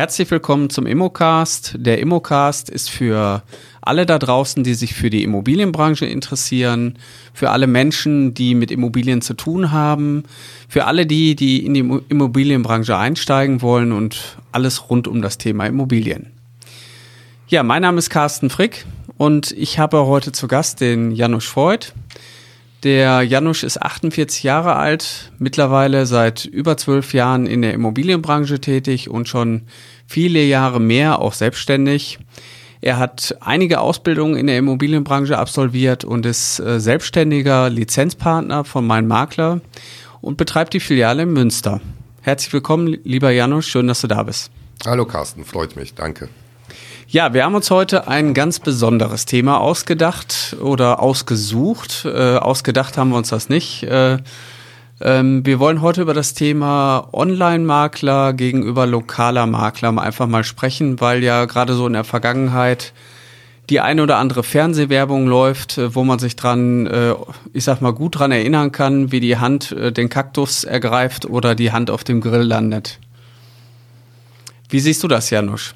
Herzlich willkommen zum Immocast. Der Immocast ist für alle da draußen, die sich für die Immobilienbranche interessieren, für alle Menschen, die mit Immobilien zu tun haben, für alle die, die in die Immobilienbranche einsteigen wollen und alles rund um das Thema Immobilien. Ja, mein Name ist Carsten Frick und ich habe heute zu Gast den Janusz Freud. Der Janusz ist 48 Jahre alt, mittlerweile seit über zwölf Jahren in der Immobilienbranche tätig und schon viele Jahre mehr auch selbstständig. Er hat einige Ausbildungen in der Immobilienbranche absolviert und ist äh, selbstständiger Lizenzpartner von Mein Makler und betreibt die Filiale in Münster. Herzlich willkommen, lieber Janusz, schön, dass du da bist. Hallo Carsten, freut mich, danke. Ja, wir haben uns heute ein ganz besonderes Thema ausgedacht oder ausgesucht. Äh, ausgedacht haben wir uns das nicht. Äh, ähm, wir wollen heute über das Thema Online-Makler gegenüber lokaler Makler einfach mal sprechen, weil ja gerade so in der Vergangenheit die eine oder andere Fernsehwerbung läuft, äh, wo man sich dran, äh, ich sag mal, gut dran erinnern kann, wie die Hand äh, den Kaktus ergreift oder die Hand auf dem Grill landet. Wie siehst du das, Janusz?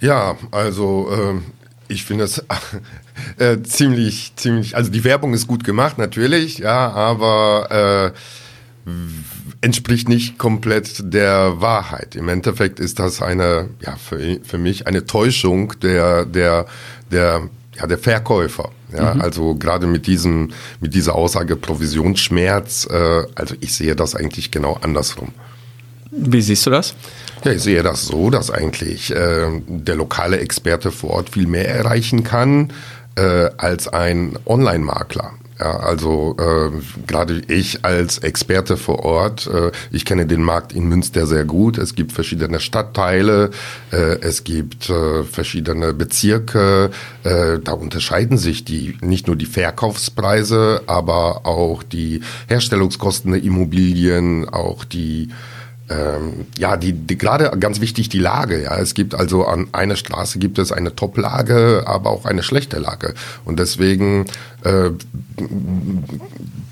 Ja, also äh, ich finde es äh, ziemlich, ziemlich, also die Werbung ist gut gemacht, natürlich, ja, aber äh, entspricht nicht komplett der Wahrheit. Im Endeffekt ist das eine, ja, für, für mich eine Täuschung der, der, der, ja, der Verkäufer. Ja, mhm. also gerade mit diesem, mit dieser Aussage Provisionsschmerz, äh, also ich sehe das eigentlich genau andersrum. Wie siehst du das? Ja, ich sehe das so, dass eigentlich äh, der lokale Experte vor Ort viel mehr erreichen kann äh, als ein Online-Makler. Ja, also äh, gerade ich als Experte vor Ort, äh, ich kenne den Markt in Münster sehr gut. Es gibt verschiedene Stadtteile, äh, es gibt äh, verschiedene Bezirke. Äh, da unterscheiden sich die nicht nur die Verkaufspreise, aber auch die Herstellungskosten der Immobilien, auch die ähm, ja, die, die gerade ganz wichtig die Lage. Ja, es gibt also an einer Straße gibt es eine Top-Lage, aber auch eine schlechte Lage. Und deswegen äh,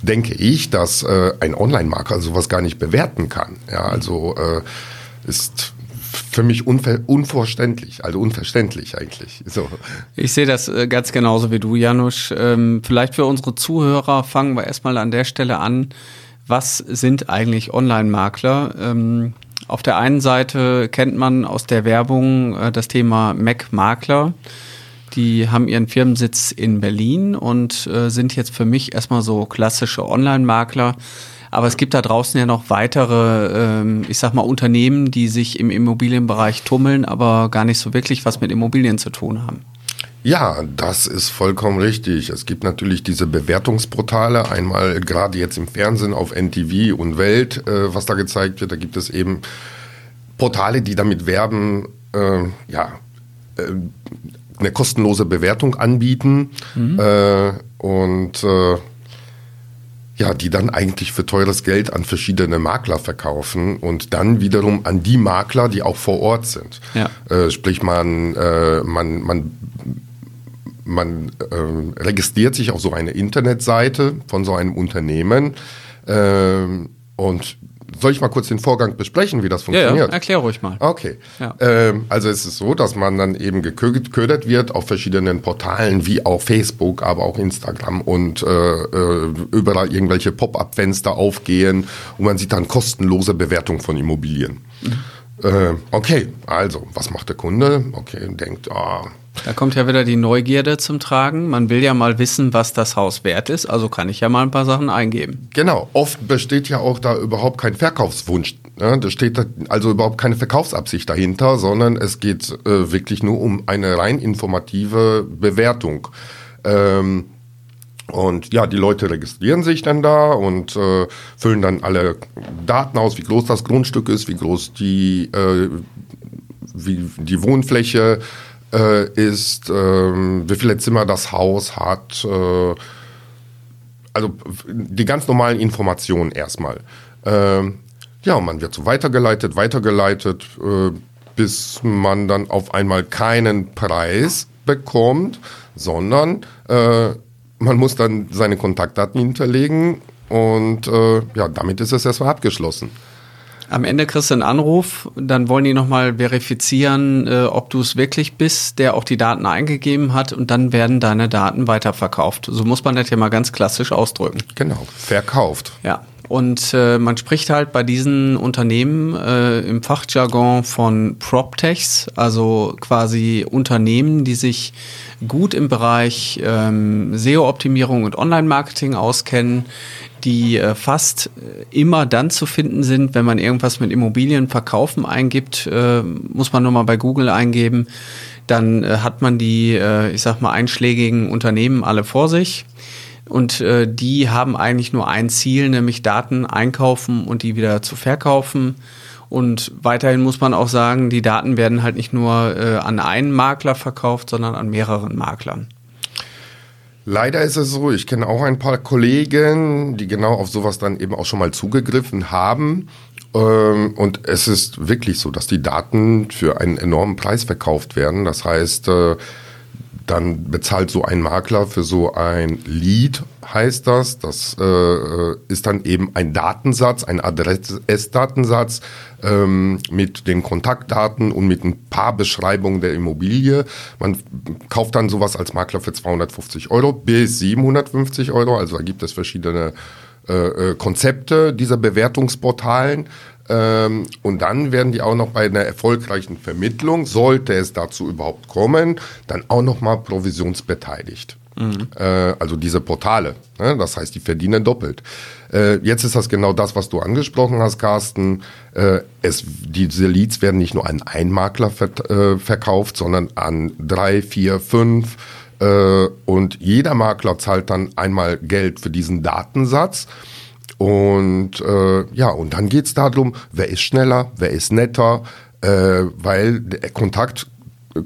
denke ich, dass äh, ein Online-Marker sowas gar nicht bewerten kann. Ja, also äh, ist für mich unver unvorständlich, also unverständlich eigentlich. So. Ich sehe das äh, ganz genauso wie du, Janusz. Ähm, vielleicht für unsere Zuhörer fangen wir erstmal an der Stelle an was sind eigentlich Online-Makler? Ähm, auf der einen Seite kennt man aus der Werbung äh, das Thema Mac-Makler. Die haben ihren Firmensitz in Berlin und äh, sind jetzt für mich erstmal so klassische Online-Makler. Aber es gibt da draußen ja noch weitere, ähm, ich sag mal, Unternehmen, die sich im Immobilienbereich tummeln, aber gar nicht so wirklich was mit Immobilien zu tun haben. Ja, das ist vollkommen richtig. Es gibt natürlich diese Bewertungsportale, einmal gerade jetzt im Fernsehen auf NTV und Welt, äh, was da gezeigt wird. Da gibt es eben Portale, die damit werben, äh, ja, äh, eine kostenlose Bewertung anbieten mhm. Äh, und äh, ja, die dann eigentlich für teures Geld an verschiedene Makler verkaufen und dann wiederum an die Makler, die auch vor Ort sind. Ja. Äh, sprich, man, man, man man äh, registriert sich auf so eine Internetseite von so einem Unternehmen ähm, und soll ich mal kurz den Vorgang besprechen, wie das funktioniert? Ja, ja. erklär ruhig mal. Okay. Ja. Ähm, also es ist so, dass man dann eben geködert wird auf verschiedenen Portalen wie auch Facebook, aber auch Instagram und äh, äh, überall irgendwelche Pop-up-Fenster aufgehen und man sieht dann kostenlose Bewertung von Immobilien. Mhm. Äh, okay, also was macht der Kunde? Okay, denkt, ah, oh, da kommt ja wieder die Neugierde zum Tragen. Man will ja mal wissen, was das Haus wert ist, also kann ich ja mal ein paar Sachen eingeben. Genau, oft besteht ja auch da überhaupt kein Verkaufswunsch. Ne? Da steht also überhaupt keine Verkaufsabsicht dahinter, sondern es geht äh, wirklich nur um eine rein informative Bewertung. Ähm, und ja, die Leute registrieren sich dann da und äh, füllen dann alle Daten aus, wie groß das Grundstück ist, wie groß die, äh, wie die Wohnfläche äh, ist, äh, wie viele Zimmer das Haus hat, äh, also die ganz normalen Informationen erstmal. Ähm, ja, man wird so weitergeleitet, weitergeleitet, äh, bis man dann auf einmal keinen Preis bekommt, sondern äh, man muss dann seine Kontaktdaten hinterlegen und äh, ja, damit ist es erstmal abgeschlossen. Am Ende kriegst du einen Anruf, dann wollen die nochmal verifizieren, äh, ob du es wirklich bist, der auch die Daten eingegeben hat und dann werden deine Daten weiterverkauft. So muss man das ja mal ganz klassisch ausdrücken. Genau, verkauft. Ja. Und äh, man spricht halt bei diesen Unternehmen äh, im Fachjargon von PropTechs, also quasi Unternehmen, die sich gut im Bereich ähm, SEO-Optimierung und Online-Marketing auskennen, die äh, fast immer dann zu finden sind, wenn man irgendwas mit Immobilien verkaufen eingibt, äh, muss man nur mal bei Google eingeben, dann äh, hat man die, äh, ich sag mal, einschlägigen Unternehmen alle vor sich. Und äh, die haben eigentlich nur ein Ziel, nämlich Daten einkaufen und die wieder zu verkaufen. Und weiterhin muss man auch sagen, die Daten werden halt nicht nur äh, an einen Makler verkauft, sondern an mehreren Maklern. Leider ist es so, ich kenne auch ein paar Kollegen, die genau auf sowas dann eben auch schon mal zugegriffen haben. Ähm, und es ist wirklich so, dass die Daten für einen enormen Preis verkauft werden. Das heißt, äh, dann bezahlt so ein Makler für so ein Lead, heißt das. Das äh, ist dann eben ein Datensatz, ein Adressdatensatz ähm, mit den Kontaktdaten und mit ein paar Beschreibungen der Immobilie. Man kauft dann sowas als Makler für 250 Euro bis 750 Euro. Also da gibt es verschiedene äh, äh Konzepte dieser Bewertungsportalen. Ähm, und dann werden die auch noch bei einer erfolgreichen Vermittlung, sollte es dazu überhaupt kommen, dann auch noch mal provisionsbeteiligt. Mhm. Äh, also diese Portale. Ne? Das heißt, die verdienen doppelt. Äh, jetzt ist das genau das, was du angesprochen hast, Carsten. Äh, es, diese Leads werden nicht nur an einen Makler ver äh, verkauft, sondern an drei, vier, fünf. Äh, und jeder Makler zahlt dann einmal Geld für diesen Datensatz. Und äh, ja, und dann geht's darum, wer ist schneller, wer ist netter, äh, weil der Kontakt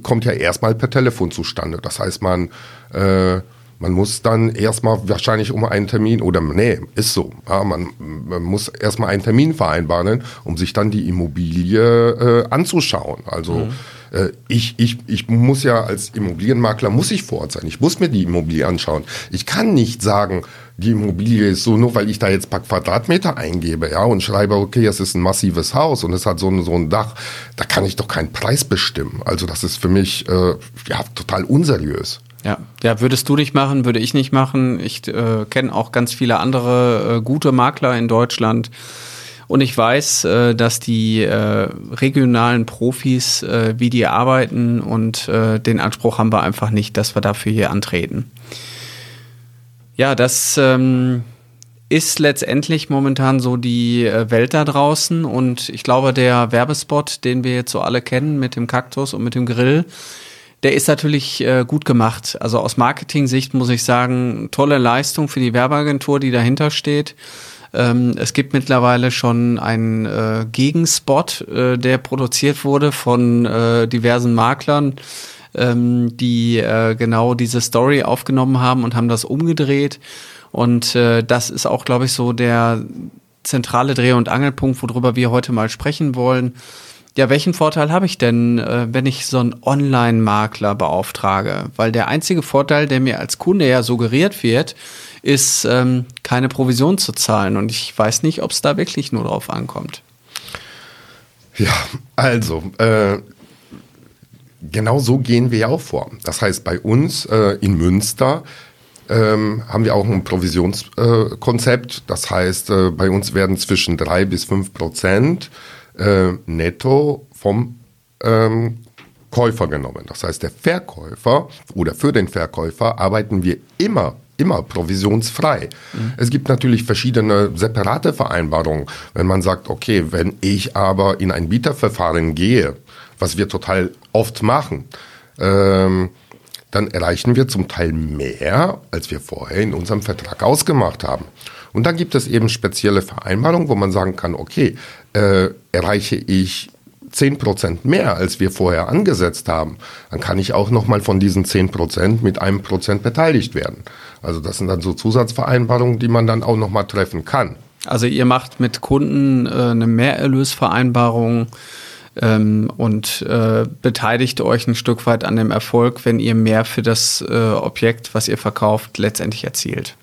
kommt ja erstmal per Telefon zustande. Das heißt, man, äh, man muss dann erstmal wahrscheinlich um einen Termin, oder nee, ist so, ja, man, man muss erstmal einen Termin vereinbaren, um sich dann die Immobilie äh, anzuschauen. Also mhm. Äh, ich, ich, ich muss ja als Immobilienmakler, muss ich vor Ort sein, ich muss mir die Immobilie anschauen. Ich kann nicht sagen, die Immobilie ist so, nur weil ich da jetzt paar Quadratmeter eingebe, ja, und schreibe, okay, es ist ein massives Haus und es hat so ein, so ein Dach, da kann ich doch keinen Preis bestimmen. Also das ist für mich äh, ja total unseriös. Ja, ja, würdest du nicht machen, würde ich nicht machen. Ich äh, kenne auch ganz viele andere äh, gute Makler in Deutschland. Und ich weiß, äh, dass die äh, regionalen Profis, äh, wie die arbeiten und den Anspruch haben wir einfach nicht, dass wir dafür hier antreten. Ja, das ähm, ist letztendlich momentan so die Welt da draußen und ich glaube, der Werbespot, den wir jetzt so alle kennen mit dem Kaktus und mit dem Grill, der ist natürlich äh, gut gemacht. Also aus Marketing-Sicht muss ich sagen, tolle Leistung für die Werbeagentur, die dahinter steht. Ähm, es gibt mittlerweile schon einen äh, Gegenspot, äh, der produziert wurde von äh, diversen Maklern ähm, die äh, genau diese Story aufgenommen haben und haben das umgedreht. Und äh, das ist auch, glaube ich, so der zentrale Dreh- und Angelpunkt, worüber wir heute mal sprechen wollen. Ja, welchen Vorteil habe ich denn, äh, wenn ich so einen Online-Makler beauftrage? Weil der einzige Vorteil, der mir als Kunde ja suggeriert wird, ist, ähm, keine Provision zu zahlen. Und ich weiß nicht, ob es da wirklich nur drauf ankommt. Ja, also, äh, genau so gehen wir ja auch vor. Das heißt, bei uns äh, in Münster ähm, haben wir auch ein Provisionskonzept. Äh, das heißt, äh, bei uns werden zwischen drei bis fünf Prozent äh, netto vom ähm, Käufer genommen. Das heißt, der Verkäufer oder für den Verkäufer arbeiten wir immer immer provisionsfrei. Mhm. Es gibt natürlich verschiedene separate Vereinbarungen. Wenn man sagt, okay, wenn ich aber in ein Bieterverfahren gehe, was wir total oft machen, ähm, dann erreichen wir zum Teil mehr, als wir vorher in unserem Vertrag ausgemacht haben. Und dann gibt es eben spezielle Vereinbarungen, wo man sagen kann, okay, äh, erreiche ich 10% mehr, als wir vorher angesetzt haben, dann kann ich auch nochmal von diesen 10% mit einem Prozent beteiligt werden. Also das sind dann so Zusatzvereinbarungen, die man dann auch nochmal treffen kann. Also ihr macht mit Kunden äh, eine Mehrerlösvereinbarung ähm, und äh, beteiligt euch ein Stück weit an dem Erfolg, wenn ihr mehr für das äh, Objekt, was ihr verkauft, letztendlich erzielt.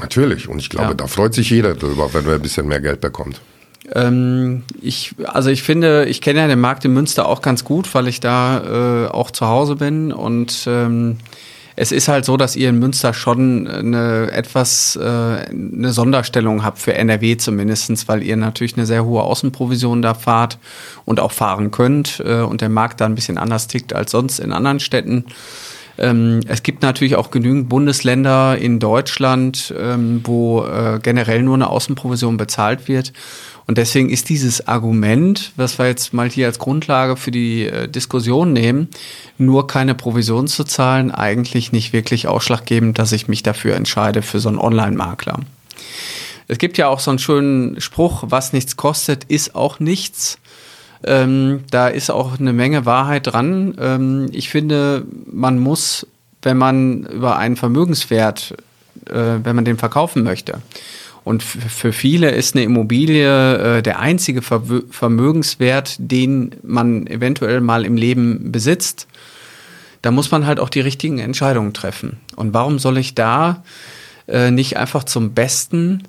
Natürlich. Und ich glaube, ja. da freut sich jeder drüber, wenn er ein bisschen mehr Geld bekommt. Ähm, ich, also ich finde, ich kenne ja den Markt in Münster auch ganz gut, weil ich da äh, auch zu Hause bin und ähm, es ist halt so, dass ihr in Münster schon eine etwas äh, eine Sonderstellung habt für NRW zumindestens, weil ihr natürlich eine sehr hohe Außenprovision da fahrt und auch fahren könnt äh, und der Markt da ein bisschen anders tickt als sonst in anderen Städten. Ähm, es gibt natürlich auch genügend Bundesländer in Deutschland, ähm, wo äh, generell nur eine Außenprovision bezahlt wird. Und deswegen ist dieses Argument, was wir jetzt mal hier als Grundlage für die äh, Diskussion nehmen, nur keine Provision zu zahlen, eigentlich nicht wirklich ausschlaggebend, dass ich mich dafür entscheide für so einen Online-Makler. Es gibt ja auch so einen schönen Spruch, was nichts kostet, ist auch nichts. Ähm, da ist auch eine Menge Wahrheit dran. Ähm, ich finde, man muss, wenn man über einen Vermögenswert, äh, wenn man den verkaufen möchte, und für viele ist eine Immobilie äh, der einzige Ver Vermögenswert, den man eventuell mal im Leben besitzt, da muss man halt auch die richtigen Entscheidungen treffen. Und warum soll ich da äh, nicht einfach zum besten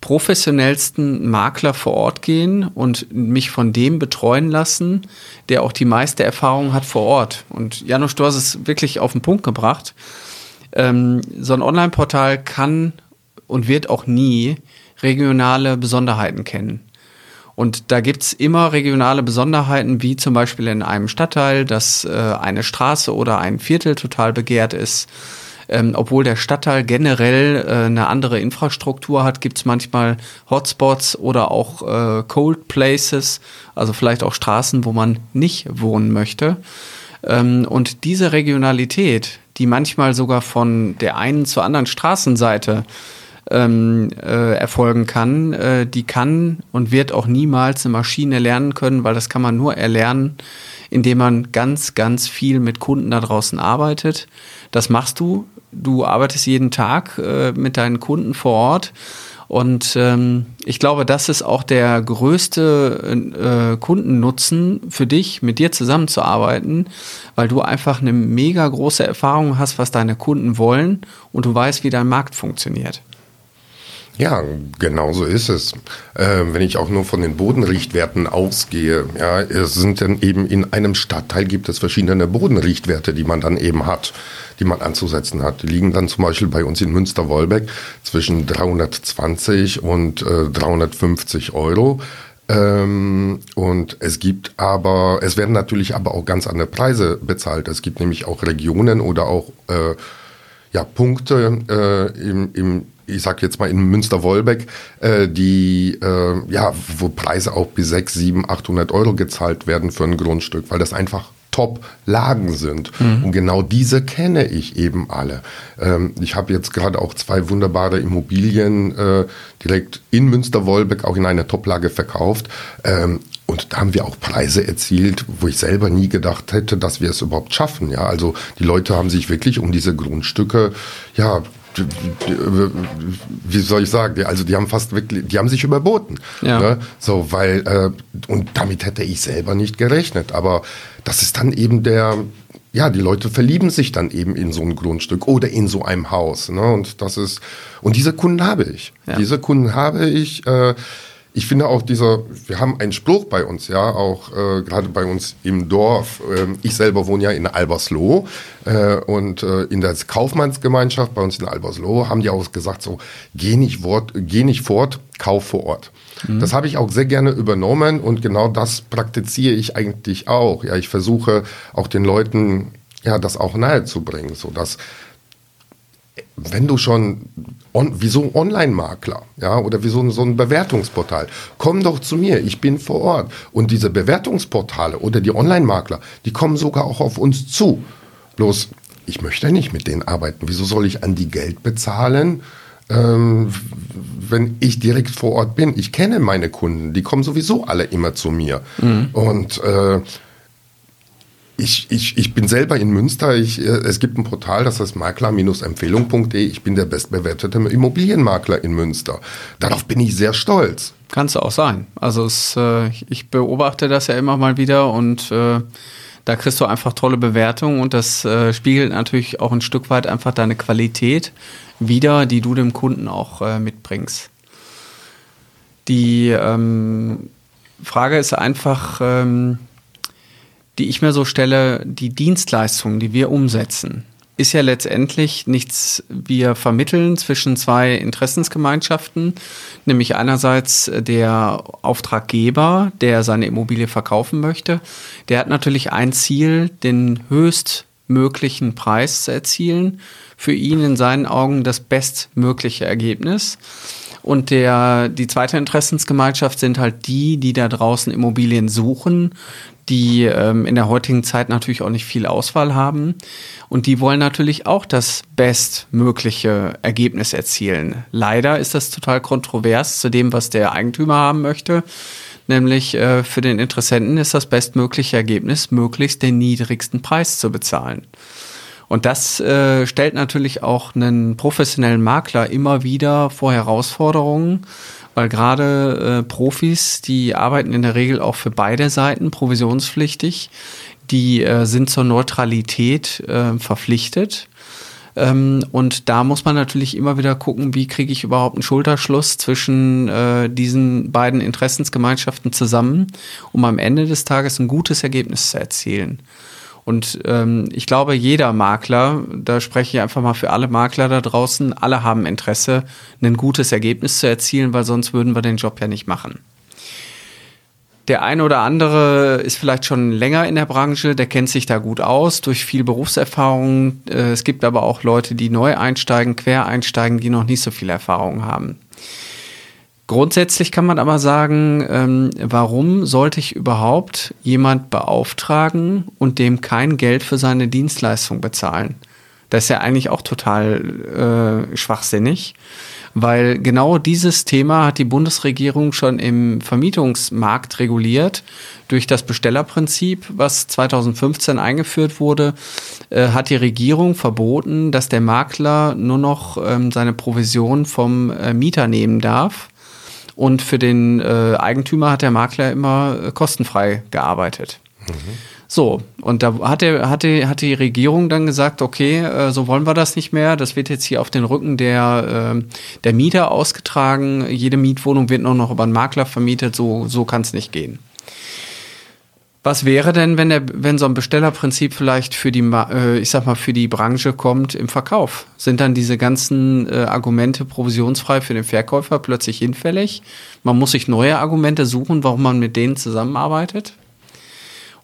professionellsten Makler vor Ort gehen und mich von dem betreuen lassen, der auch die meiste Erfahrung hat vor Ort. Und Janusz, du hast es wirklich auf den Punkt gebracht. Ähm, so ein Online-Portal kann und wird auch nie regionale Besonderheiten kennen. Und da gibt's immer regionale Besonderheiten, wie zum Beispiel in einem Stadtteil, dass äh, eine Straße oder ein Viertel total begehrt ist ähm, obwohl der Stadtteil generell äh, eine andere Infrastruktur hat, gibt es manchmal Hotspots oder auch äh, Cold Places, also vielleicht auch Straßen, wo man nicht wohnen möchte. Ähm, und diese Regionalität, die manchmal sogar von der einen zur anderen Straßenseite ähm, äh, erfolgen kann, äh, die kann und wird auch niemals eine Maschine lernen können, weil das kann man nur erlernen, indem man ganz, ganz viel mit Kunden da draußen arbeitet. Das machst du du arbeitest jeden Tag äh, mit deinen Kunden vor Ort. Und ähm, ich glaube, das ist auch der größte äh, Kundennutzen für dich, mit dir zusammenzuarbeiten, weil du einfach eine mega große Erfahrung hast, was deine Kunden wollen und du weißt, wie dein Markt funktioniert. Ja, genau so ist es. Äh, wenn ich auch nur von den Bodenrichtwerten ausgehe, ja, es sind dann eben in einem Stadtteil gibt es verschiedene Bodenrichtwerte, die man dann eben hat die man anzusetzen hat. Die liegen dann zum Beispiel bei uns in Münster-Wolbeck zwischen 320 und äh, 350 Euro. Ähm, und es gibt aber, es werden natürlich aber auch ganz andere Preise bezahlt. Es gibt nämlich auch Regionen oder auch äh, ja, Punkte äh, im, im ich sag jetzt mal in Münster-Wolbeck, äh, die, äh, ja, wo Preise auch bis 6, 7, 800 Euro gezahlt werden für ein Grundstück, weil das einfach Top-Lagen sind. Mhm. Und genau diese kenne ich eben alle. Ähm, ich habe jetzt gerade auch zwei wunderbare Immobilien äh, direkt in Münster-Wolbeck auch in einer Top-Lage verkauft. Ähm, und da haben wir auch Preise erzielt, wo ich selber nie gedacht hätte, dass wir es überhaupt schaffen. Ja, also die Leute haben sich wirklich um diese Grundstücke, ja, wie soll ich sagen, also die haben fast wirklich, die haben sich überboten. Ja. Ne? So, weil, äh, und damit hätte ich selber nicht gerechnet. Aber das ist dann eben der, ja, die Leute verlieben sich dann eben in so ein Grundstück oder in so einem Haus. Ne? Und das ist, und diese Kunden habe ich. Ja. Diese Kunden habe ich. Äh, ich finde auch dieser, wir haben einen Spruch bei uns, ja, auch äh, gerade bei uns im Dorf. Äh, ich selber wohne ja in Albersloh äh, und äh, in der Kaufmannsgemeinschaft bei uns in Albersloh haben die auch gesagt so, geh nicht, Wort, geh nicht fort, kauf vor Ort. Mhm. Das habe ich auch sehr gerne übernommen und genau das praktiziere ich eigentlich auch. Ja, ich versuche auch den Leuten ja das auch nahe zu bringen, so dass wenn du schon on, wie so ein Online-Makler, ja, oder wie so ein, so ein Bewertungsportal, komm doch zu mir, ich bin vor Ort. Und diese Bewertungsportale oder die Online-Makler, die kommen sogar auch auf uns zu. Bloß, ich möchte nicht mit denen arbeiten. Wieso soll ich an die Geld bezahlen, ähm, wenn ich direkt vor Ort bin? Ich kenne meine Kunden, die kommen sowieso alle immer zu mir. Mhm. Und äh, ich, ich, ich bin selber in Münster. Ich, äh, es gibt ein Portal, das heißt makler-empfehlung.de. Ich bin der bestbewertete Immobilienmakler in Münster. Darauf bin ich sehr stolz. Kannst du auch sein. Also es, äh, ich beobachte das ja immer mal wieder und äh, da kriegst du einfach tolle Bewertungen und das spiegelt natürlich auch ein Stück weit einfach deine Qualität wider, die du dem Kunden auch mitbringst. Die ähm, Frage ist einfach, ähm, die ich mir so stelle, die Dienstleistungen, die wir umsetzen, ist ja letztendlich nichts, wir vermitteln zwischen zwei Interessensgemeinschaften, nämlich einerseits der Auftraggeber, der seine Immobilie verkaufen möchte, der hat natürlich ein Ziel, den höchstmöglichen Preis zu erzielen, für ihn in seinen Augen das bestmögliche Ergebnis. Und der, die zweite Interessensgemeinschaft sind halt die, die da draußen Immobilien suchen, die ähm, in der heutigen Zeit natürlich auch nicht viel Auswahl haben. Und die wollen natürlich auch das bestmögliche Ergebnis erzielen. Leider ist das total kontrovers zu dem, was der Eigentümer haben möchte. Nämlich äh, für den Interessenten ist das bestmögliche Ergebnis, möglichst den niedrigsten Preis zu bezahlen. Und das äh, stellt natürlich auch einen professionellen Makler immer wieder vor Herausforderungen, weil gerade äh, Profis, die arbeiten in der Regel auch für beide Seiten provisionspflichtig, die äh, sind zur Neutralität äh, verpflichtet. Ähm, und da muss man natürlich immer wieder gucken, wie kriege ich überhaupt einen Schulterschluss zwischen äh, diesen beiden Interessensgemeinschaften zusammen, um am Ende des Tages ein gutes Ergebnis zu erzielen. Und ähm, ich glaube, jeder Makler, da spreche ich einfach mal für alle Makler da draußen, alle haben Interesse, ein gutes Ergebnis zu erzielen, weil sonst würden wir den Job ja nicht machen. Der eine oder andere ist vielleicht schon länger in der Branche, der kennt sich da gut aus durch viel Berufserfahrung. Äh, es gibt aber auch Leute, die neu einsteigen, quer einsteigen, die noch nicht so viel Erfahrung haben. Grundsätzlich kann man aber sagen, ähm, warum sollte ich überhaupt jemand beauftragen und dem kein Geld für seine Dienstleistung bezahlen? Das ist ja eigentlich auch total äh, schwachsinnig, weil genau dieses Thema hat die Bundesregierung schon im Vermietungsmarkt reguliert. Durch das Bestellerprinzip, was 2015 eingeführt wurde, äh, hat die Regierung verboten, dass der Makler nur noch ähm, seine Provision vom äh, Mieter nehmen darf und für den äh, Eigentümer hat der Makler immer äh, kostenfrei gearbeitet. Mhm. So, und da hat, der, hat, die, hat die Regierung dann gesagt, okay, äh, so wollen wir das nicht mehr. Das wird jetzt hier auf den Rücken der, äh, der Mieter ausgetragen. Jede Mietwohnung wird nur noch über einen Makler vermietet. So, so kann es nicht gehen. Was wäre denn, wenn, der, wenn so ein Bestellerprinzip vielleicht für die, äh, ich sag mal, für die Branche kommt im Verkauf? Sind dann diese ganzen äh, Argumente provisionsfrei für den Verkäufer plötzlich hinfällig? Man muss sich neue Argumente suchen, warum man mit denen zusammenarbeitet?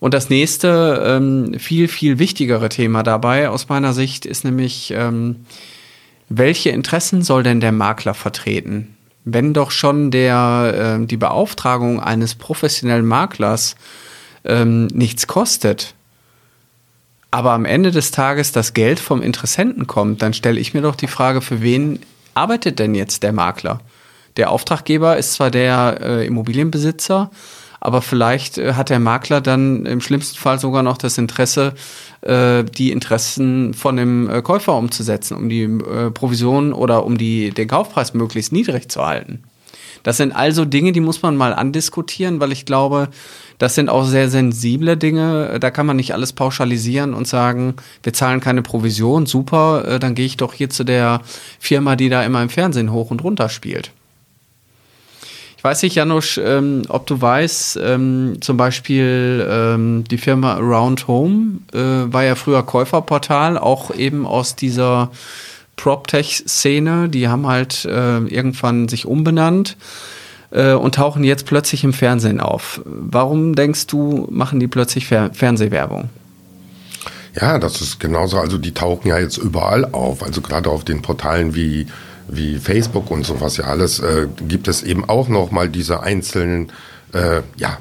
Und das nächste, ähm, viel, viel wichtigere Thema dabei aus meiner Sicht ist nämlich, ähm, welche Interessen soll denn der Makler vertreten? Wenn doch schon der, äh, die Beauftragung eines professionellen Maklers ähm, nichts kostet, aber am Ende des Tages das Geld vom Interessenten kommt, dann stelle ich mir doch die Frage, für wen arbeitet denn jetzt der Makler? Der Auftraggeber ist zwar der äh, Immobilienbesitzer, aber vielleicht äh, hat der Makler dann im schlimmsten Fall sogar noch das Interesse, äh, die Interessen von dem äh, Käufer umzusetzen, um die äh, Provision oder um die, den Kaufpreis möglichst niedrig zu halten. Das sind also Dinge, die muss man mal andiskutieren, weil ich glaube, das sind auch sehr sensible Dinge. Da kann man nicht alles pauschalisieren und sagen, wir zahlen keine Provision, super, äh, dann gehe ich doch hier zu der Firma, die da immer im Fernsehen hoch und runter spielt. Ich weiß nicht, Janusz, ähm, ob du weißt, ähm, zum Beispiel ähm, die Firma Around Home äh, war ja früher Käuferportal, auch eben aus dieser PropTech-Szene. Die haben halt äh, irgendwann sich umbenannt äh, und tauchen jetzt plötzlich im Fernsehen auf. Warum denkst du, machen die plötzlich Fer Fernsehwerbung? Ja, das ist genauso. Also die tauchen ja jetzt überall auf. Also gerade auf den Portalen wie wie Facebook und sowas ja alles äh, gibt es eben auch noch mal diese einzelnen äh, ja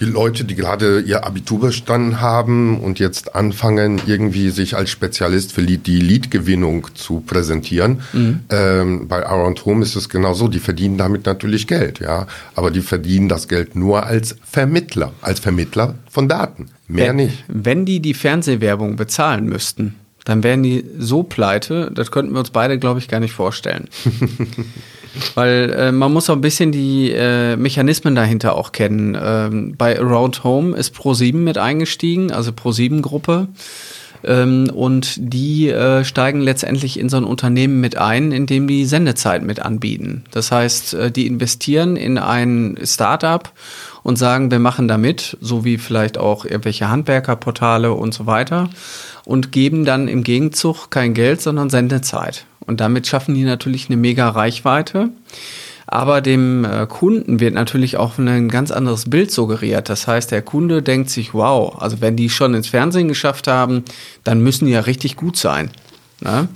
die Leute, die gerade ihr Abitur bestanden haben und jetzt anfangen, irgendwie sich als Spezialist für die Lead-Gewinnung zu präsentieren. Mhm. Ähm, bei Around Home ist es genauso. Die verdienen damit natürlich Geld, ja. Aber die verdienen das Geld nur als Vermittler, als Vermittler von Daten. Mehr wenn, nicht. Wenn die die Fernsehwerbung bezahlen müssten, dann wären die so pleite, das könnten wir uns beide, glaube ich, gar nicht vorstellen. Weil äh, man muss auch ein bisschen die äh, Mechanismen dahinter auch kennen. Ähm, bei Around Home ist Pro7 mit eingestiegen, also Pro7-Gruppe. Ähm, und die äh, steigen letztendlich in so ein Unternehmen mit ein, indem die Sendezeit mit anbieten. Das heißt, äh, die investieren in ein Startup und sagen, wir machen da mit, so wie vielleicht auch irgendwelche Handwerkerportale und so weiter und geben dann im Gegenzug kein Geld, sondern Sendezeit. Und damit schaffen die natürlich eine mega Reichweite. Aber dem äh, Kunden wird natürlich auch ein ganz anderes Bild suggeriert. Das heißt, der Kunde denkt sich, wow, also wenn die schon ins Fernsehen geschafft haben, dann müssen die ja richtig gut sein. Ne?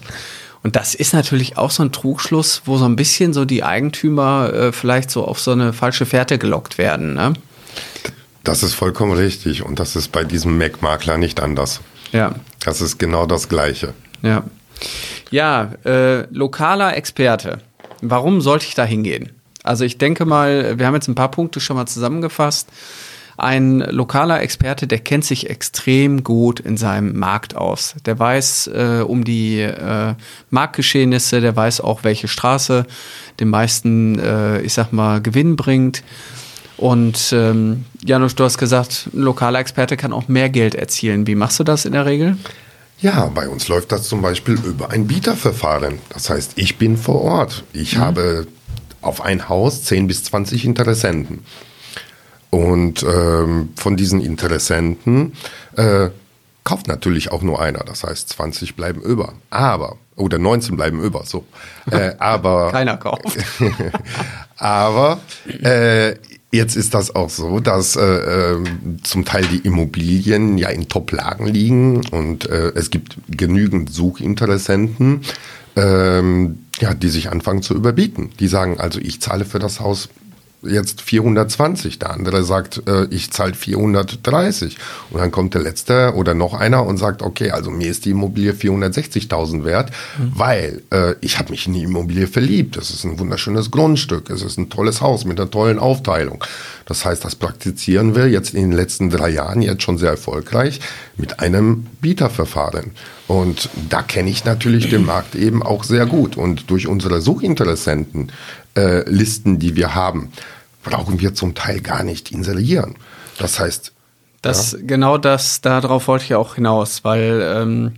Und das ist natürlich auch so ein Trugschluss, wo so ein bisschen so die Eigentümer äh, vielleicht so auf so eine falsche Fährte gelockt werden. Ne? Das ist vollkommen richtig und das ist bei diesem Mac-Makler nicht anders. Ja. Das ist genau das Gleiche. Ja. Ja, äh, lokaler Experte. Warum sollte ich da hingehen? Also ich denke mal, wir haben jetzt ein paar Punkte schon mal zusammengefasst. Ein lokaler Experte, der kennt sich extrem gut in seinem Markt aus. Der weiß äh, um die äh, Marktgeschehnisse, der weiß auch, welche Straße den meisten, äh, ich sag mal, Gewinn bringt. Und ähm, Janusz, du hast gesagt, ein lokaler Experte kann auch mehr Geld erzielen. Wie machst du das in der Regel? Ja, bei uns läuft das zum Beispiel über ein Bieterverfahren. Das heißt, ich bin vor Ort. Ich mhm. habe auf ein Haus 10 bis 20 Interessenten. Und ähm, von diesen Interessenten äh, kauft natürlich auch nur einer. Das heißt, 20 bleiben über. Aber, oder 19 bleiben über, so. Äh, aber. Keiner kauft. aber äh, Jetzt ist das auch so, dass äh, äh, zum Teil die Immobilien ja in Top-Lagen liegen und äh, es gibt genügend Suchinteressenten, ähm, ja, die sich anfangen zu überbieten. Die sagen also, ich zahle für das Haus jetzt 420, der andere sagt, äh, ich zahle 430 und dann kommt der letzte oder noch einer und sagt, okay, also mir ist die Immobilie 460.000 wert, mhm. weil äh, ich habe mich in die Immobilie verliebt. Es ist ein wunderschönes Grundstück, es ist ein tolles Haus mit einer tollen Aufteilung. Das heißt, das praktizieren wir jetzt in den letzten drei Jahren jetzt schon sehr erfolgreich mit einem Bieterverfahren. Und da kenne ich natürlich den Markt eben auch sehr gut. Und durch unsere Suchinteressenten äh, Listen, die wir haben, brauchen wir zum Teil gar nicht inserieren. Das heißt. Das, ja. Genau das, darauf wollte ich auch hinaus, weil ähm,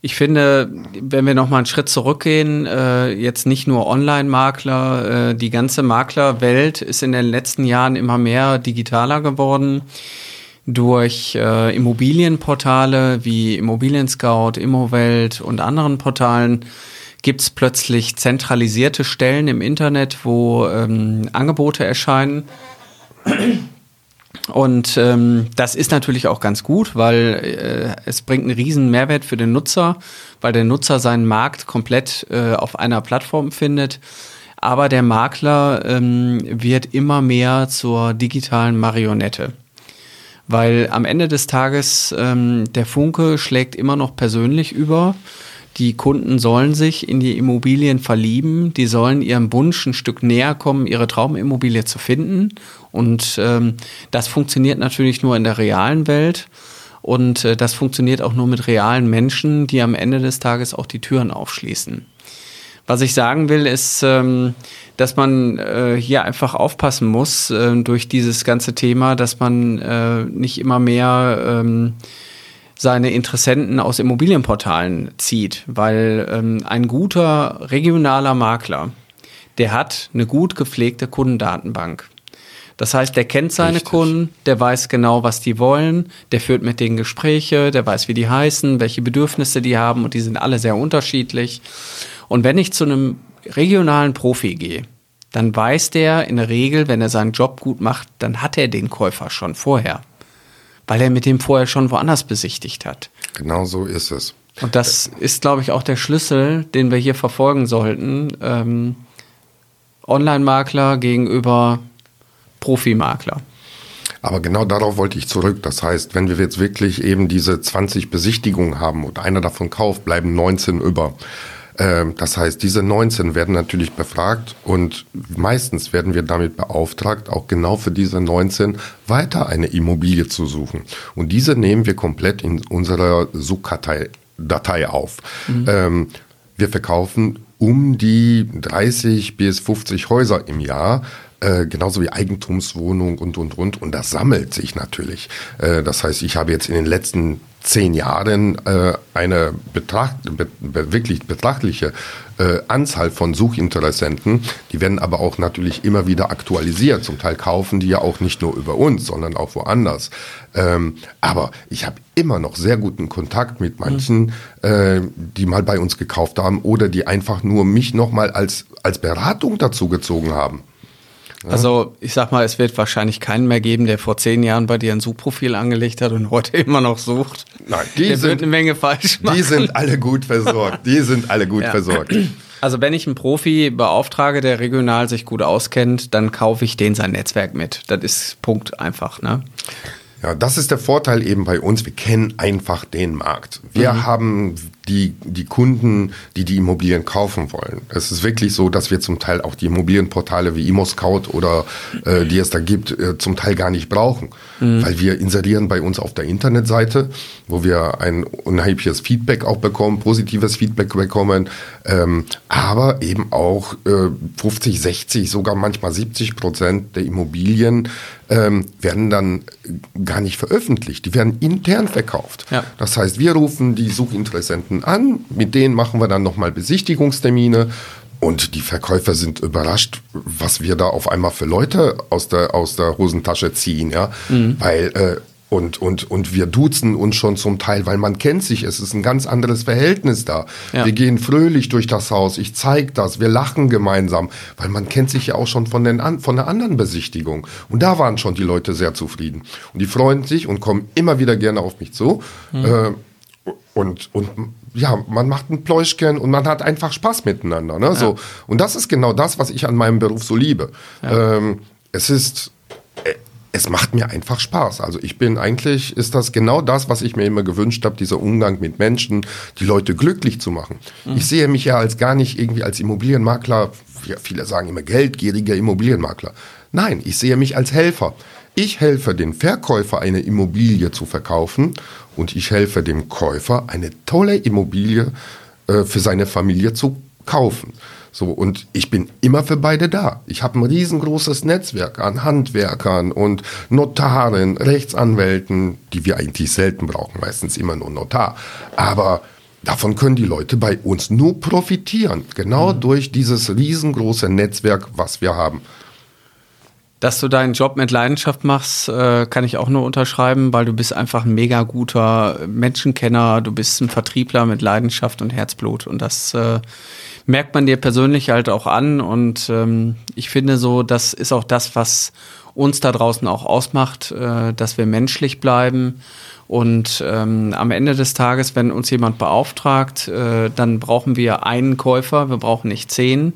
ich finde, wenn wir noch mal einen Schritt zurückgehen, äh, jetzt nicht nur Online-Makler, äh, die ganze Maklerwelt ist in den letzten Jahren immer mehr digitaler geworden durch äh, Immobilienportale wie Immobilien Scout, Immowelt und anderen Portalen gibt es plötzlich zentralisierte Stellen im Internet, wo ähm, Angebote erscheinen. Und ähm, das ist natürlich auch ganz gut, weil äh, es bringt einen riesen Mehrwert für den Nutzer, weil der Nutzer seinen Markt komplett äh, auf einer Plattform findet. Aber der Makler ähm, wird immer mehr zur digitalen Marionette. Weil am Ende des Tages ähm, der Funke schlägt immer noch persönlich über. Die Kunden sollen sich in die Immobilien verlieben, die sollen ihrem Wunsch ein Stück näher kommen, ihre Traumimmobilie zu finden. Und ähm, das funktioniert natürlich nur in der realen Welt. Und äh, das funktioniert auch nur mit realen Menschen, die am Ende des Tages auch die Türen aufschließen. Was ich sagen will, ist, ähm, dass man äh, hier einfach aufpassen muss äh, durch dieses ganze Thema, dass man äh, nicht immer mehr ähm, seine Interessenten aus Immobilienportalen zieht, weil ähm, ein guter regionaler Makler, der hat eine gut gepflegte Kundendatenbank. Das heißt, der kennt seine Richtig. Kunden, der weiß genau, was die wollen, der führt mit denen Gespräche, der weiß, wie die heißen, welche Bedürfnisse die haben und die sind alle sehr unterschiedlich. Und wenn ich zu einem regionalen Profi gehe, dann weiß der in der Regel, wenn er seinen Job gut macht, dann hat er den Käufer schon vorher weil er mit dem vorher schon woanders besichtigt hat. Genau so ist es. Und das ist, glaube ich, auch der Schlüssel, den wir hier verfolgen sollten. Ähm, Online-Makler gegenüber Profimakler. Aber genau darauf wollte ich zurück. Das heißt, wenn wir jetzt wirklich eben diese 20 Besichtigungen haben und einer davon kauft, bleiben 19 über. Ähm, das heißt, diese 19 werden natürlich befragt und meistens werden wir damit beauftragt, auch genau für diese 19 weiter eine Immobilie zu suchen. Und diese nehmen wir komplett in unserer Suchkartei Datei auf. Mhm. Ähm, wir verkaufen um die 30 bis 50 Häuser im Jahr äh, genauso wie Eigentumswohnung und, und, und. Und das sammelt sich natürlich. Äh, das heißt, ich habe jetzt in den letzten zehn Jahren äh, eine betracht, be, be, wirklich betrachtliche äh, Anzahl von Suchinteressenten. Die werden aber auch natürlich immer wieder aktualisiert. Zum Teil kaufen die ja auch nicht nur über uns, sondern auch woanders. Ähm, aber ich habe immer noch sehr guten Kontakt mit manchen, mhm. äh, die mal bei uns gekauft haben oder die einfach nur mich nochmal als, als Beratung dazu gezogen haben. Also ich sag mal, es wird wahrscheinlich keinen mehr geben, der vor zehn Jahren bei dir ein Suchprofil angelegt hat und heute immer noch sucht. Nein, die der sind, wird eine Menge falsch machen. Die sind alle gut versorgt. Die sind alle gut ja. versorgt. Also wenn ich einen Profi beauftrage, der regional sich gut auskennt, dann kaufe ich den sein Netzwerk mit. Das ist Punkt einfach, ne? Ja, das ist der Vorteil eben bei uns. Wir kennen einfach den Markt. Wir mhm. haben die, die Kunden, die die Immobilien kaufen wollen. Es ist wirklich so, dass wir zum Teil auch die Immobilienportale wie ImmoScout oder äh, die es da gibt, äh, zum Teil gar nicht brauchen. Mhm. Weil wir inserieren bei uns auf der Internetseite, wo wir ein unheimliches Feedback auch bekommen, positives Feedback bekommen, ähm, aber eben auch äh, 50, 60, sogar manchmal 70 Prozent der Immobilien ähm, werden dann gar nicht veröffentlicht. Die werden intern verkauft. Ja. Das heißt, wir rufen die Suchinteressenten an, mit denen machen wir dann nochmal Besichtigungstermine und die Verkäufer sind überrascht, was wir da auf einmal für Leute aus der, aus der Hosentasche ziehen, ja. Mhm. Weil äh, und, und, und wir duzen uns schon zum Teil, weil man kennt sich. Es ist ein ganz anderes Verhältnis da. Ja. Wir gehen fröhlich durch das Haus. Ich zeige das. Wir lachen gemeinsam, weil man kennt sich ja auch schon von, den, von der anderen Besichtigung. Und da waren schon die Leute sehr zufrieden. Und die freuen sich und kommen immer wieder gerne auf mich zu. Mhm. Äh, und, und ja, man macht ein Pläuschchen und man hat einfach Spaß miteinander. Ne? Ja. So. Und das ist genau das, was ich an meinem Beruf so liebe. Ja. Ähm, es ist es macht mir einfach Spaß. Also ich bin eigentlich, ist das genau das, was ich mir immer gewünscht habe, dieser Umgang mit Menschen, die Leute glücklich zu machen. Mhm. Ich sehe mich ja als gar nicht irgendwie als Immobilienmakler, viele sagen immer geldgieriger Immobilienmakler. Nein, ich sehe mich als Helfer. Ich helfe dem Verkäufer eine Immobilie zu verkaufen und ich helfe dem Käufer eine tolle Immobilie äh, für seine Familie zu kaufen. So, und ich bin immer für beide da. Ich habe ein riesengroßes Netzwerk an Handwerkern und Notaren, Rechtsanwälten, die wir eigentlich selten brauchen, meistens immer nur Notar. Aber davon können die Leute bei uns nur profitieren, genau mhm. durch dieses riesengroße Netzwerk, was wir haben. Dass du deinen Job mit Leidenschaft machst, äh, kann ich auch nur unterschreiben, weil du bist einfach ein mega guter Menschenkenner, du bist ein Vertriebler mit Leidenschaft und Herzblut und das äh, merkt man dir persönlich halt auch an und ähm, ich finde so, das ist auch das, was uns da draußen auch ausmacht, äh, dass wir menschlich bleiben und ähm, am Ende des Tages, wenn uns jemand beauftragt, äh, dann brauchen wir einen Käufer, wir brauchen nicht zehn.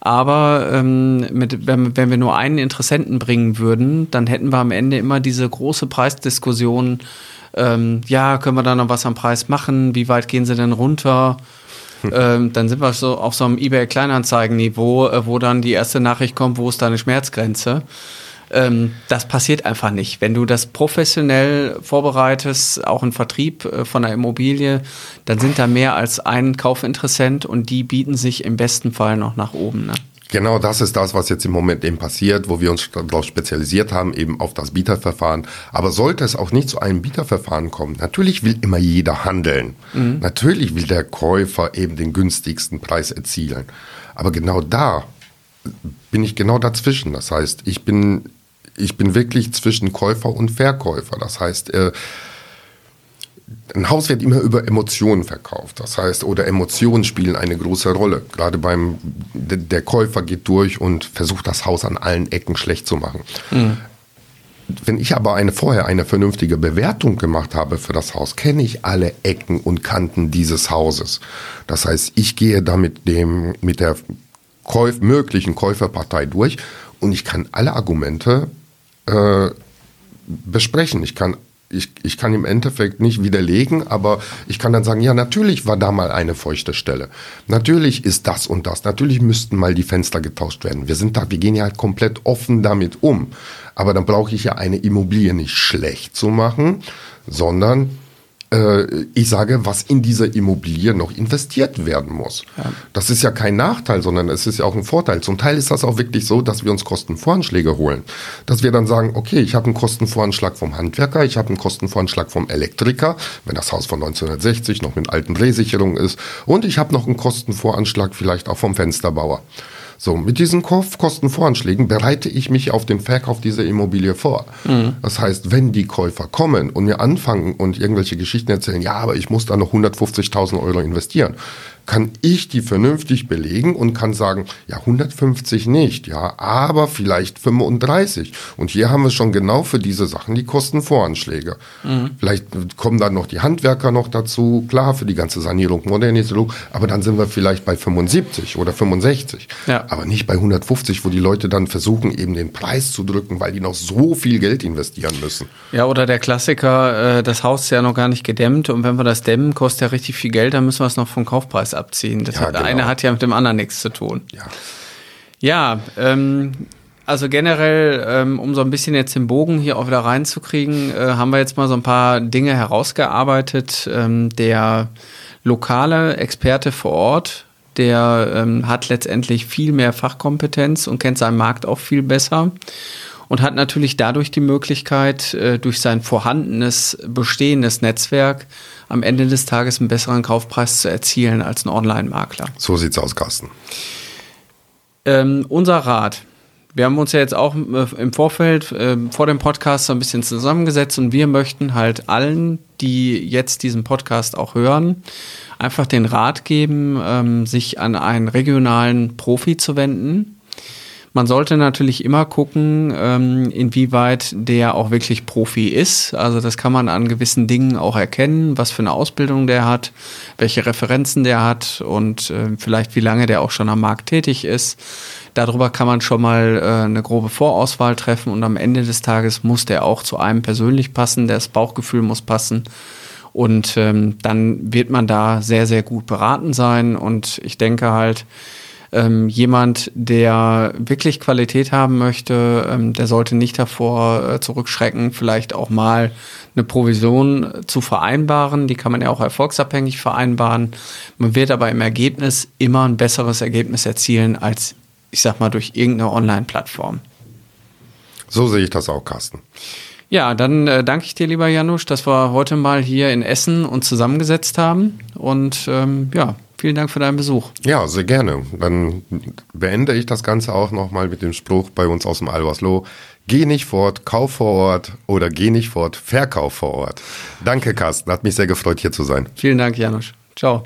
Aber ähm, mit, wenn, wenn wir nur einen Interessenten bringen würden, dann hätten wir am Ende immer diese große Preisdiskussion. Ähm, ja, können wir da noch was am Preis machen? Wie weit gehen sie denn runter? Ähm, dann sind wir so auf so einem eBay Kleinanzeigen-Niveau, äh, wo dann die erste Nachricht kommt, wo ist deine Schmerzgrenze? Ähm, das passiert einfach nicht. Wenn du das professionell vorbereitest, auch ein Vertrieb äh, von einer Immobilie, dann sind da mehr als ein Kaufinteressent und die bieten sich im besten Fall noch nach oben. Ne? Genau das ist das, was jetzt im Moment eben passiert, wo wir uns darauf spezialisiert haben, eben auf das Bieterverfahren. Aber sollte es auch nicht zu einem Bieterverfahren kommen, natürlich will immer jeder handeln. Mhm. Natürlich will der Käufer eben den günstigsten Preis erzielen. Aber genau da bin ich genau dazwischen. Das heißt, ich bin, ich bin wirklich zwischen Käufer und Verkäufer. Das heißt, äh, ein Haus wird immer über Emotionen verkauft. Das heißt, oder Emotionen spielen eine große Rolle. Gerade beim, der Käufer geht durch und versucht das Haus an allen Ecken schlecht zu machen. Mhm. Wenn ich aber eine, vorher eine vernünftige Bewertung gemacht habe für das Haus, kenne ich alle Ecken und Kanten dieses Hauses. Das heißt, ich gehe da mit dem, mit der Käuf, möglichen Käuferpartei durch und ich kann alle Argumente äh, besprechen. Ich kann ich, ich kann im Endeffekt nicht widerlegen, aber ich kann dann sagen, ja, natürlich war da mal eine feuchte Stelle. Natürlich ist das und das. Natürlich müssten mal die Fenster getauscht werden. Wir sind da, wir gehen ja halt komplett offen damit um. Aber dann brauche ich ja eine Immobilie nicht schlecht zu machen, sondern ich sage, was in diese Immobilie noch investiert werden muss. Ja. Das ist ja kein Nachteil, sondern es ist ja auch ein Vorteil. Zum Teil ist das auch wirklich so, dass wir uns Kostenvoranschläge holen. Dass wir dann sagen, okay, ich habe einen Kostenvoranschlag vom Handwerker, ich habe einen Kostenvoranschlag vom Elektriker, wenn das Haus von 1960 noch mit alten Drehsicherungen ist, und ich habe noch einen Kostenvoranschlag vielleicht auch vom Fensterbauer. So, mit diesen Kostenvoranschlägen bereite ich mich auf den Verkauf dieser Immobilie vor. Mhm. Das heißt, wenn die Käufer kommen und mir anfangen und irgendwelche Geschichten erzählen, ja, aber ich muss da noch 150.000 Euro investieren, kann ich die vernünftig belegen und kann sagen, ja, 150 nicht, ja, aber vielleicht 35. Und hier haben wir schon genau für diese Sachen die Kostenvoranschläge. Mhm. Vielleicht kommen dann noch die Handwerker noch dazu, klar, für die ganze Sanierung, Modernisierung, aber dann sind wir vielleicht bei 75 oder 65. Ja. Aber nicht bei 150, wo die Leute dann versuchen, eben den Preis zu drücken, weil die noch so viel Geld investieren müssen. Ja, oder der Klassiker, äh, das Haus ist ja noch gar nicht gedämmt und wenn wir das dämmen, kostet ja richtig viel Geld, dann müssen wir es noch vom Kaufpreis abziehen. Das ja, hat, genau. eine hat ja mit dem anderen nichts zu tun. Ja, ja ähm, also generell, ähm, um so ein bisschen jetzt den Bogen hier auch wieder reinzukriegen, äh, haben wir jetzt mal so ein paar Dinge herausgearbeitet. Ähm, der lokale Experte vor Ort, der ähm, hat letztendlich viel mehr Fachkompetenz und kennt seinen Markt auch viel besser und hat natürlich dadurch die Möglichkeit, äh, durch sein vorhandenes, bestehendes Netzwerk am Ende des Tages einen besseren Kaufpreis zu erzielen als ein Online-Makler. So sieht's aus, Carsten. Ähm, unser Rat. Wir haben uns ja jetzt auch äh, im Vorfeld äh, vor dem Podcast so ein bisschen zusammengesetzt und wir möchten halt allen, die jetzt diesen Podcast auch hören, einfach den Rat geben, ähm, sich an einen regionalen Profi zu wenden, man sollte natürlich immer gucken, ähm, inwieweit der auch wirklich Profi ist. Also das kann man an gewissen Dingen auch erkennen, was für eine Ausbildung der hat, welche Referenzen der hat und äh, vielleicht wie lange der auch schon am Markt tätig ist. Darüber kann man schon mal äh, eine grobe Vorauswahl treffen und am Ende des Tages muss der auch zu einem persönlich passen, das Bauchgefühl muss passen. Und ähm, dann wird man da sehr, sehr gut beraten sein. Und ich denke halt, ähm, jemand, der wirklich Qualität haben möchte, ähm, der sollte nicht davor äh, zurückschrecken, vielleicht auch mal eine Provision zu vereinbaren. Die kann man ja auch erfolgsabhängig vereinbaren. Man wird aber im Ergebnis immer ein besseres Ergebnis erzielen als, ich sag mal, durch irgendeine Online-Plattform. So sehe ich das auch, Carsten. Ja, dann äh, danke ich dir, lieber Janusz, dass wir heute mal hier in Essen uns zusammengesetzt haben. Und ähm, ja, Vielen Dank für deinen Besuch. Ja, sehr gerne. Dann beende ich das Ganze auch nochmal mit dem Spruch bei uns aus dem Albersloh. Geh nicht fort, kauf vor Ort oder geh nicht fort, verkauf vor Ort. Danke, Carsten. Hat mich sehr gefreut, hier zu sein. Vielen Dank, Janusz. Ciao.